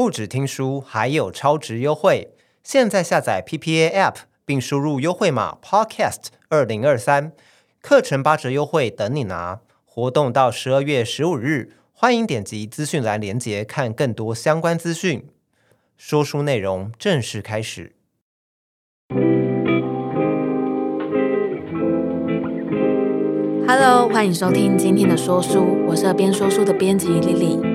不止听书，还有超值优惠！现在下载 PPA App，并输入优惠码 Podcast 二零二三，课程八折优惠等你拿！活动到十二月十五日，欢迎点击资讯栏链接看更多相关资讯。说书内容正式开始。Hello，欢迎收听今天的说书，我是编说书的编辑 Lily。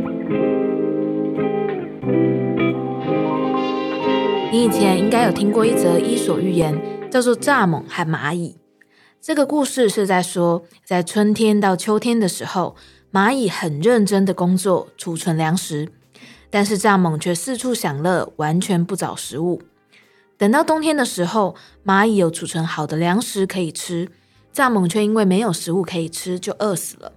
你以前应该有听过一则伊索寓言，叫做《蚱蜢和蚂蚁》。这个故事是在说，在春天到秋天的时候，蚂蚁很认真的工作，储存粮食，但是蚱蜢却四处享乐，完全不找食物。等到冬天的时候，蚂蚁有储存好的粮食可以吃。蚱蜢却因为没有食物可以吃，就饿死了。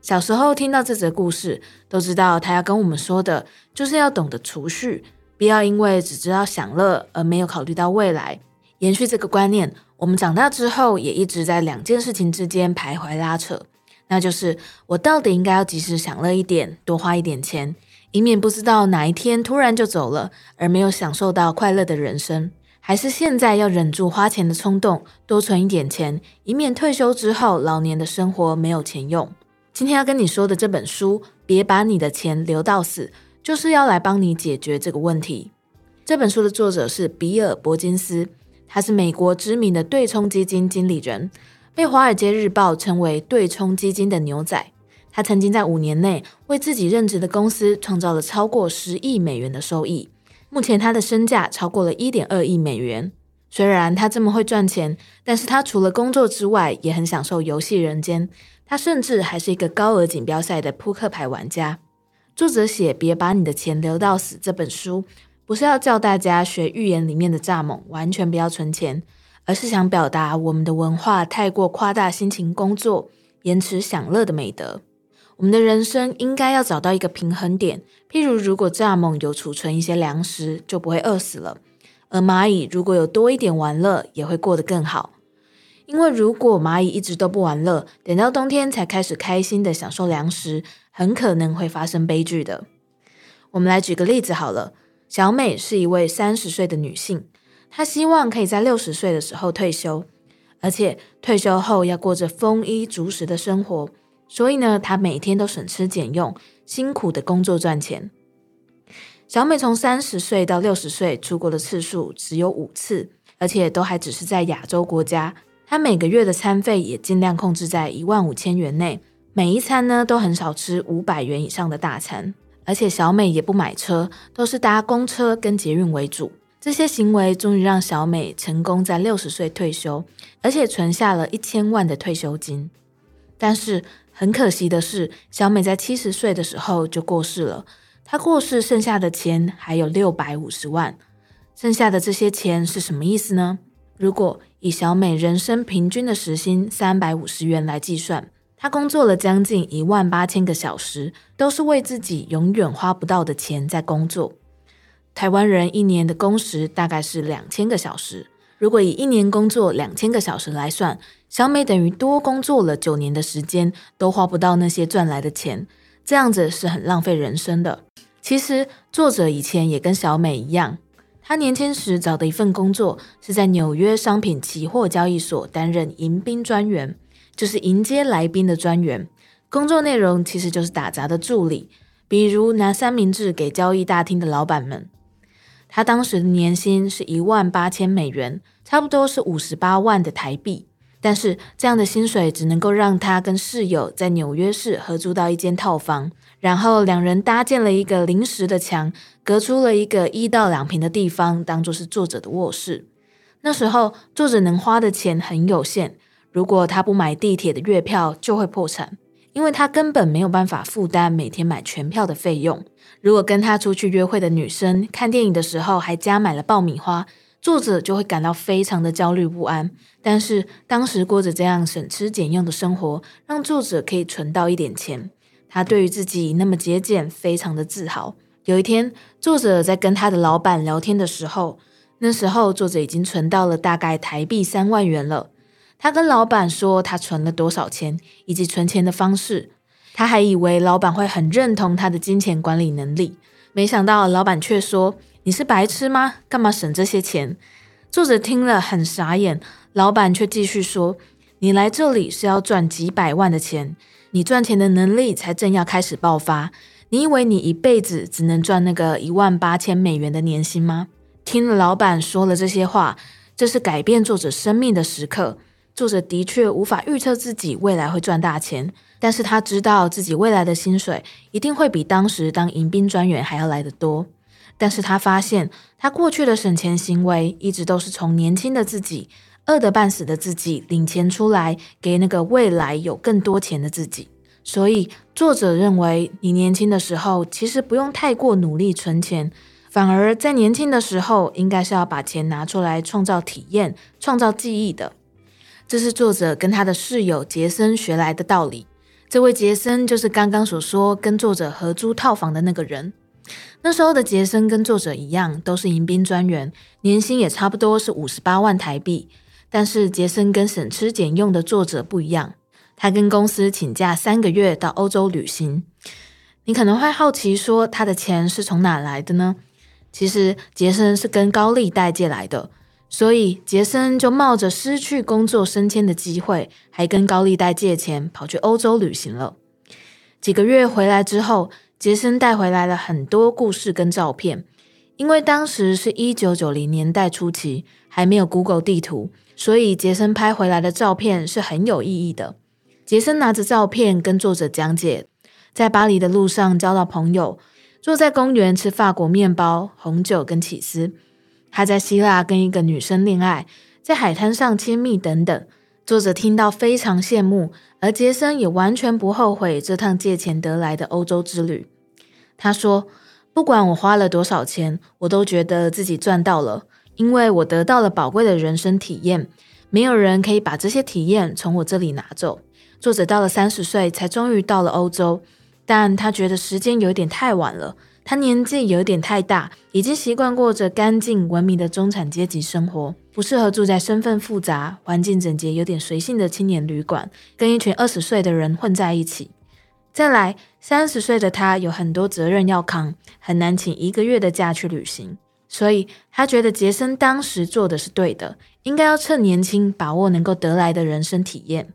小时候听到这则故事，都知道他要跟我们说的，就是要懂得储蓄，不要因为只知道享乐而没有考虑到未来。延续这个观念，我们长大之后也一直在两件事情之间徘徊拉扯，那就是我到底应该要及时享乐一点，多花一点钱，以免不知道哪一天突然就走了，而没有享受到快乐的人生。还是现在要忍住花钱的冲动，多存一点钱，以免退休之后老年的生活没有钱用。今天要跟你说的这本书，别把你的钱留到死，就是要来帮你解决这个问题。这本书的作者是比尔·伯金斯，他是美国知名的对冲基金经理人，被《华尔街日报》称为“对冲基金的牛仔”。他曾经在五年内为自己任职的公司创造了超过十亿美元的收益。目前他的身价超过了一点二亿美元。虽然他这么会赚钱，但是他除了工作之外，也很享受游戏人间。他甚至还是一个高额锦标赛的扑克牌玩家。作者写《别把你的钱留到死》这本书，不是要叫大家学寓言里面的蚱蜢，完全不要存钱，而是想表达我们的文化太过夸大辛勤工作、延迟享乐的美德。我们的人生应该要找到一个平衡点，譬如如果蚱蜢有储存一些粮食，就不会饿死了；而蚂蚁如果有多一点玩乐，也会过得更好。因为如果蚂蚁一直都不玩乐，等到冬天才开始开心的享受粮食，很可能会发生悲剧的。我们来举个例子好了，小美是一位三十岁的女性，她希望可以在六十岁的时候退休，而且退休后要过着丰衣足食的生活。所以呢，她每天都省吃俭用，辛苦的工作赚钱。小美从三十岁到六十岁出国的次数只有五次，而且都还只是在亚洲国家。她每个月的餐费也尽量控制在一万五千元内，每一餐呢都很少吃五百元以上的大餐。而且小美也不买车，都是搭公车跟捷运为主。这些行为终于让小美成功在六十岁退休，而且存下了一千万的退休金。但是，很可惜的是，小美在七十岁的时候就过世了。她过世剩下的钱还有六百五十万，剩下的这些钱是什么意思呢？如果以小美人生平均的时薪三百五十元来计算，她工作了将近一万八千个小时，都是为自己永远花不到的钱在工作。台湾人一年的工时大概是两千个小时。如果以一年工作两千个小时来算，小美等于多工作了九年的时间，都花不到那些赚来的钱，这样子是很浪费人生的。其实作者以前也跟小美一样，他年轻时找的一份工作是在纽约商品期货交易所担任迎宾专员，就是迎接来宾的专员。工作内容其实就是打杂的助理，比如拿三明治给交易大厅的老板们。他当时的年薪是一万八千美元，差不多是五十八万的台币。但是这样的薪水只能够让他跟室友在纽约市合租到一间套房，然后两人搭建了一个临时的墙，隔出了一个一到两平的地方，当做是作者的卧室。那时候作者能花的钱很有限，如果他不买地铁的月票，就会破产。因为他根本没有办法负担每天买全票的费用。如果跟他出去约会的女生看电影的时候还加买了爆米花，作者就会感到非常的焦虑不安。但是当时过着这样省吃俭用的生活，让作者可以存到一点钱。他对于自己那么节俭非常的自豪。有一天，作者在跟他的老板聊天的时候，那时候作者已经存到了大概台币三万元了。他跟老板说他存了多少钱，以及存钱的方式。他还以为老板会很认同他的金钱管理能力，没想到老板却说：“你是白痴吗？干嘛省这些钱？”作者听了很傻眼，老板却继续说：“你来这里是要赚几百万的钱，你赚钱的能力才正要开始爆发。你以为你一辈子只能赚那个一万八千美元的年薪吗？”听了老板说了这些话，这是改变作者生命的时刻。作者的确无法预测自己未来会赚大钱，但是他知道自己未来的薪水一定会比当时当迎宾专员还要来得多。但是他发现，他过去的省钱行为一直都是从年轻的自己、饿得半死的自己领钱出来，给那个未来有更多钱的自己。所以，作者认为，你年轻的时候其实不用太过努力存钱，反而在年轻的时候，应该是要把钱拿出来创造体验、创造记忆的。这是作者跟他的室友杰森学来的道理。这位杰森就是刚刚所说跟作者合租套房的那个人。那时候的杰森跟作者一样，都是迎宾专员，年薪也差不多是五十八万台币。但是杰森跟省吃俭用的作者不一样，他跟公司请假三个月到欧洲旅行。你可能会好奇说，他的钱是从哪来的呢？其实杰森是跟高利贷借来的，所以杰森就冒着失去工作升迁的机会，还跟高利贷借钱跑去欧洲旅行了。几个月回来之后，杰森带回来了很多故事跟照片，因为当时是一九九零年代初期，还没有 Google 地图，所以杰森拍回来的照片是很有意义的。杰森拿着照片跟作者讲解，在巴黎的路上交到朋友，坐在公园吃法国面包、红酒跟起司。他在希腊跟一个女生恋爱，在海滩上亲密等等。作者听到非常羡慕，而杰森也完全不后悔这趟借钱得来的欧洲之旅。他说：“不管我花了多少钱，我都觉得自己赚到了，因为我得到了宝贵的人生体验。没有人可以把这些体验从我这里拿走。”作者到了三十岁才终于到了欧洲，但他觉得时间有点太晚了。他年纪有点太大，已经习惯过着干净文明的中产阶级生活，不适合住在身份复杂、环境整洁、有点随性的青年旅馆，跟一群二十岁的人混在一起。再来，三十岁的他有很多责任要扛，很难请一个月的假去旅行，所以他觉得杰森当时做的是对的，应该要趁年轻把握能够得来的人生体验。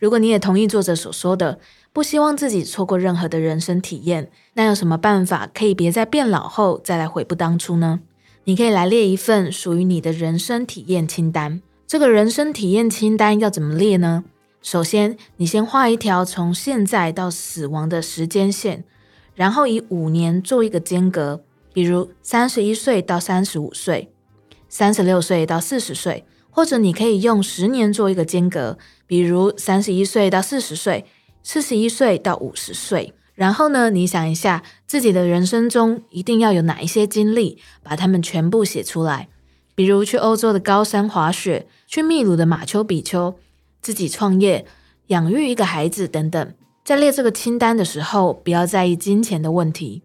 如果你也同意作者所说的，不希望自己错过任何的人生体验，那有什么办法可以别在变老后再来悔不当初呢？你可以来列一份属于你的人生体验清单。这个人生体验清单要怎么列呢？首先，你先画一条从现在到死亡的时间线，然后以五年做一个间隔，比如三十一岁到三十五岁，三十六岁到四十岁，或者你可以用十年做一个间隔，比如三十一岁到四十岁，四十一岁到五十岁。然后呢，你想一下自己的人生中一定要有哪一些经历，把它们全部写出来，比如去欧洲的高山滑雪，去秘鲁的马丘比丘。自己创业、养育一个孩子等等，在列这个清单的时候，不要在意金钱的问题，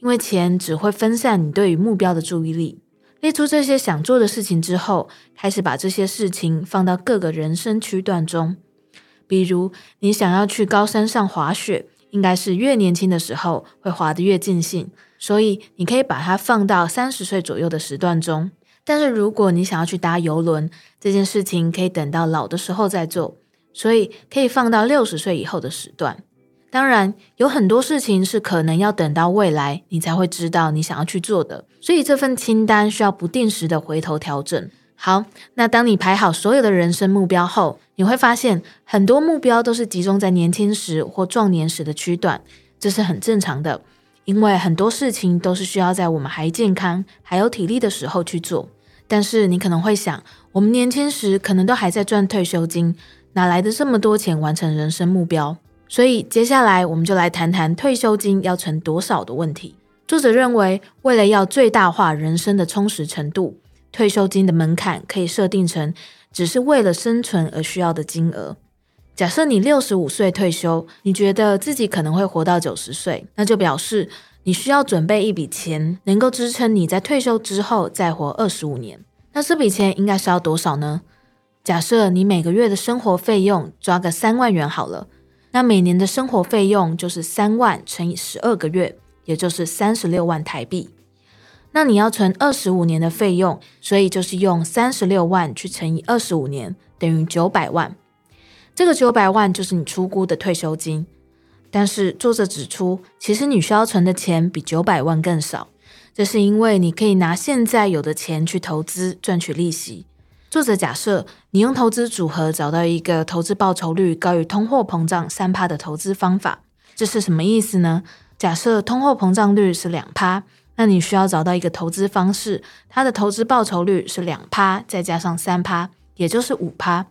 因为钱只会分散你对于目标的注意力。列出这些想做的事情之后，开始把这些事情放到各个人生区段中。比如，你想要去高山上滑雪，应该是越年轻的时候会滑得越尽兴，所以你可以把它放到三十岁左右的时段中。但是如果你想要去搭邮轮，这件事情可以等到老的时候再做，所以可以放到六十岁以后的时段。当然，有很多事情是可能要等到未来你才会知道你想要去做的，所以这份清单需要不定时的回头调整。好，那当你排好所有的人生目标后，你会发现很多目标都是集中在年轻时或壮年时的区段，这是很正常的，因为很多事情都是需要在我们还健康、还有体力的时候去做。但是你可能会想，我们年轻时可能都还在赚退休金，哪来的这么多钱完成人生目标？所以接下来我们就来谈谈退休金要存多少的问题。作者认为，为了要最大化人生的充实程度，退休金的门槛可以设定成只是为了生存而需要的金额。假设你六十五岁退休，你觉得自己可能会活到九十岁，那就表示，你需要准备一笔钱，能够支撑你在退休之后再活二十五年。那这笔钱应该是要多少呢？假设你每个月的生活费用抓个三万元好了，那每年的生活费用就是三万乘以十二个月，也就是三十六万台币。那你要存二十五年的费用，所以就是用三十六万去乘以二十五年，等于九百万。这个九百万就是你出估的退休金。但是作者指出，其实你需要存的钱比九百万更少，这是因为你可以拿现在有的钱去投资赚取利息。作者假设你用投资组合找到一个投资报酬率高于通货膨胀三趴的投资方法，这是什么意思呢？假设通货膨胀率是两趴，那你需要找到一个投资方式，它的投资报酬率是两趴再加上三趴，也就是五趴。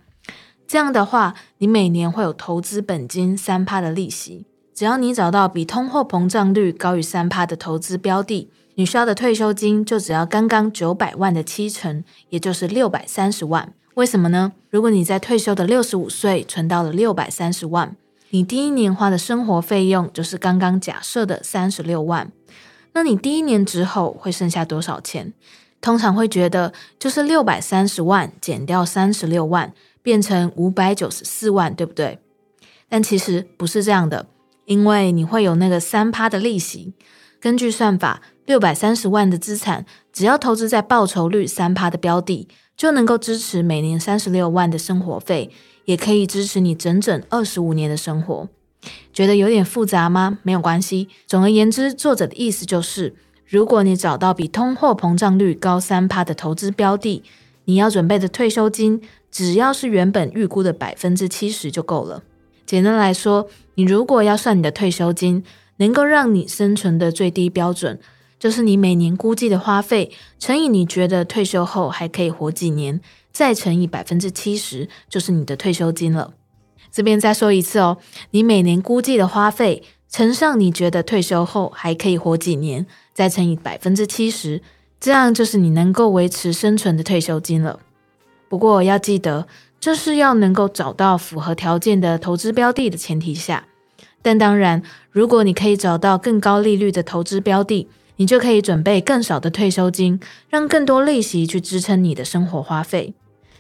这样的话，你每年会有投资本金三趴的利息。只要你找到比通货膨胀率高于三趴的投资标的，你需要的退休金就只要刚刚九百万的七成，也就是六百三十万。为什么呢？如果你在退休的六十五岁存到了六百三十万，你第一年花的生活费用就是刚刚假设的三十六万。那你第一年之后会剩下多少钱？通常会觉得就是六百三十万减掉三十六万，变成五百九十四万，对不对？但其实不是这样的。因为你会有那个三趴的利息，根据算法，六百三十万的资产，只要投资在报酬率三趴的标的，就能够支持每年三十六万的生活费，也可以支持你整整二十五年的生活。觉得有点复杂吗？没有关系。总而言之，作者的意思就是，如果你找到比通货膨胀率高三趴的投资标的，你要准备的退休金，只要是原本预估的百分之七十就够了。简单来说，你如果要算你的退休金，能够让你生存的最低标准，就是你每年估计的花费乘以你觉得退休后还可以活几年，再乘以百分之七十，就是你的退休金了。这边再说一次哦，你每年估计的花费乘上你觉得退休后还可以活几年，再乘以百分之七十，这样就是你能够维持生存的退休金了。不过要记得。这是要能够找到符合条件的投资标的的前提下，但当然，如果你可以找到更高利率的投资标的，你就可以准备更少的退休金，让更多利息去支撑你的生活花费。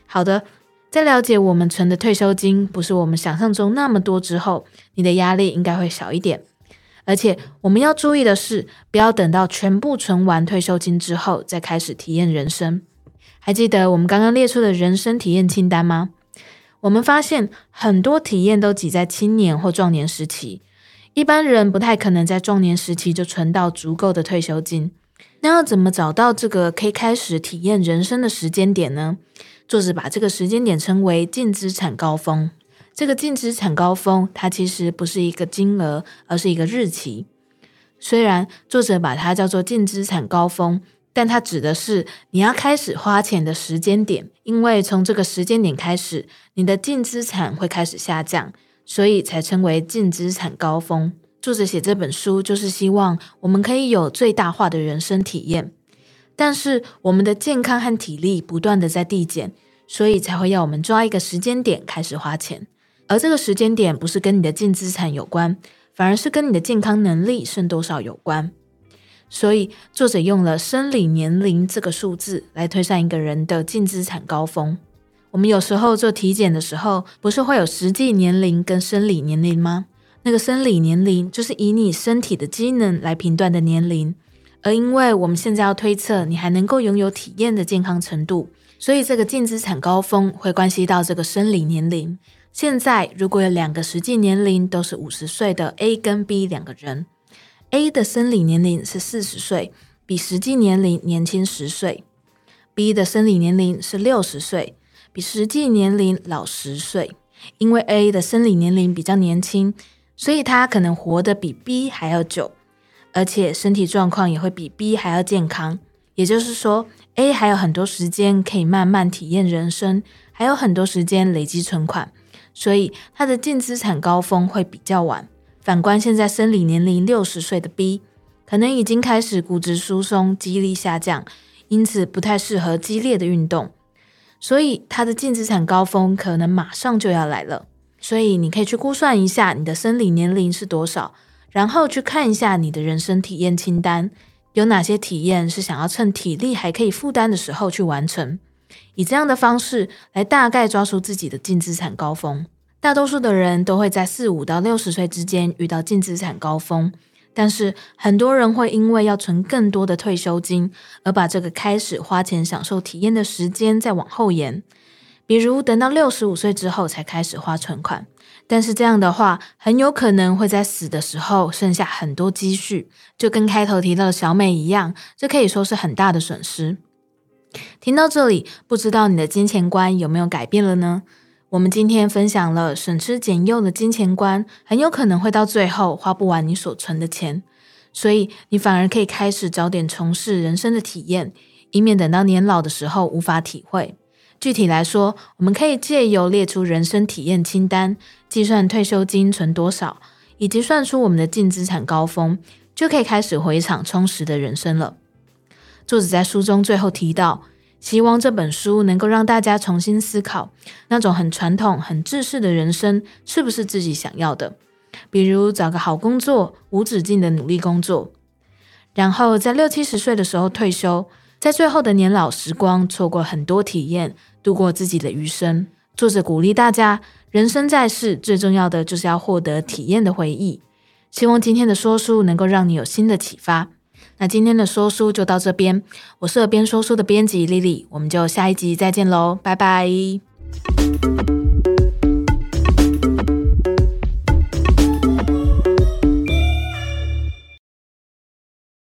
好的，在了解我们存的退休金不是我们想象中那么多之后，你的压力应该会小一点。而且我们要注意的是，不要等到全部存完退休金之后再开始体验人生。还记得我们刚刚列出的人生体验清单吗？我们发现很多体验都挤在青年或壮年时期，一般人不太可能在壮年时期就存到足够的退休金。那要怎么找到这个可以开始体验人生的时间点呢？作者把这个时间点称为净资产高峰。这个净资产高峰，它其实不是一个金额，而是一个日期。虽然作者把它叫做净资产高峰。但它指的是你要开始花钱的时间点，因为从这个时间点开始，你的净资产会开始下降，所以才称为净资产高峰。作者写这本书就是希望我们可以有最大化的人生体验，但是我们的健康和体力不断的在递减，所以才会要我们抓一个时间点开始花钱，而这个时间点不是跟你的净资产有关，反而是跟你的健康能力剩多少有关。所以，作者用了生理年龄这个数字来推算一个人的净资产高峰。我们有时候做体检的时候，不是会有实际年龄跟生理年龄吗？那个生理年龄就是以你身体的机能来评断的年龄，而因为我们现在要推测你还能够拥有体验的健康程度，所以这个净资产高峰会关系到这个生理年龄。现在如果有两个实际年龄都是五十岁的 A 跟 B 两个人。A 的生理年龄是四十岁，比实际年龄年轻十岁；B 的生理年龄是六十岁，比实际年龄老十岁。因为 A 的生理年龄比较年轻，所以他可能活得比 B 还要久，而且身体状况也会比 B 还要健康。也就是说，A 还有很多时间可以慢慢体验人生，还有很多时间累积存款，所以他的净资产高峰会比较晚。反观现在生理年龄六十岁的 B，可能已经开始骨质疏松、肌力下降，因此不太适合激烈的运动，所以他的净资产高峰可能马上就要来了。所以你可以去估算一下你的生理年龄是多少，然后去看一下你的人生体验清单，有哪些体验是想要趁体力还可以负担的时候去完成，以这样的方式来大概抓出自己的净资产高峰。大多数的人都会在四五到六十岁之间遇到净资产高峰，但是很多人会因为要存更多的退休金，而把这个开始花钱享受体验的时间再往后延，比如等到六十五岁之后才开始花存款。但是这样的话，很有可能会在死的时候剩下很多积蓄，就跟开头提到的小美一样，这可以说是很大的损失。听到这里，不知道你的金钱观有没有改变了呢？我们今天分享了省吃俭用的金钱观，很有可能会到最后花不完你所存的钱，所以你反而可以开始早点从事人生的体验，以免等到年老的时候无法体会。具体来说，我们可以借由列出人生体验清单，计算退休金存多少，以及算出我们的净资产高峰，就可以开始回一场充实的人生了。作者在书中最后提到，希望这本书能够让大家重新思考，那种很传统、很制式的人生是不是自己想要的？比如找个好工作，无止境的努力工作，然后在六七十岁的时候退休，在最后的年老时光错过很多体验，度过自己的余生。作者鼓励大家，人生在世，最重要的就是要获得体验的回忆。希望今天的说书能够让你有新的启发。那今天的说书就到这边。我是耳边说书的编辑丽丽我们就下一集再见喽拜拜。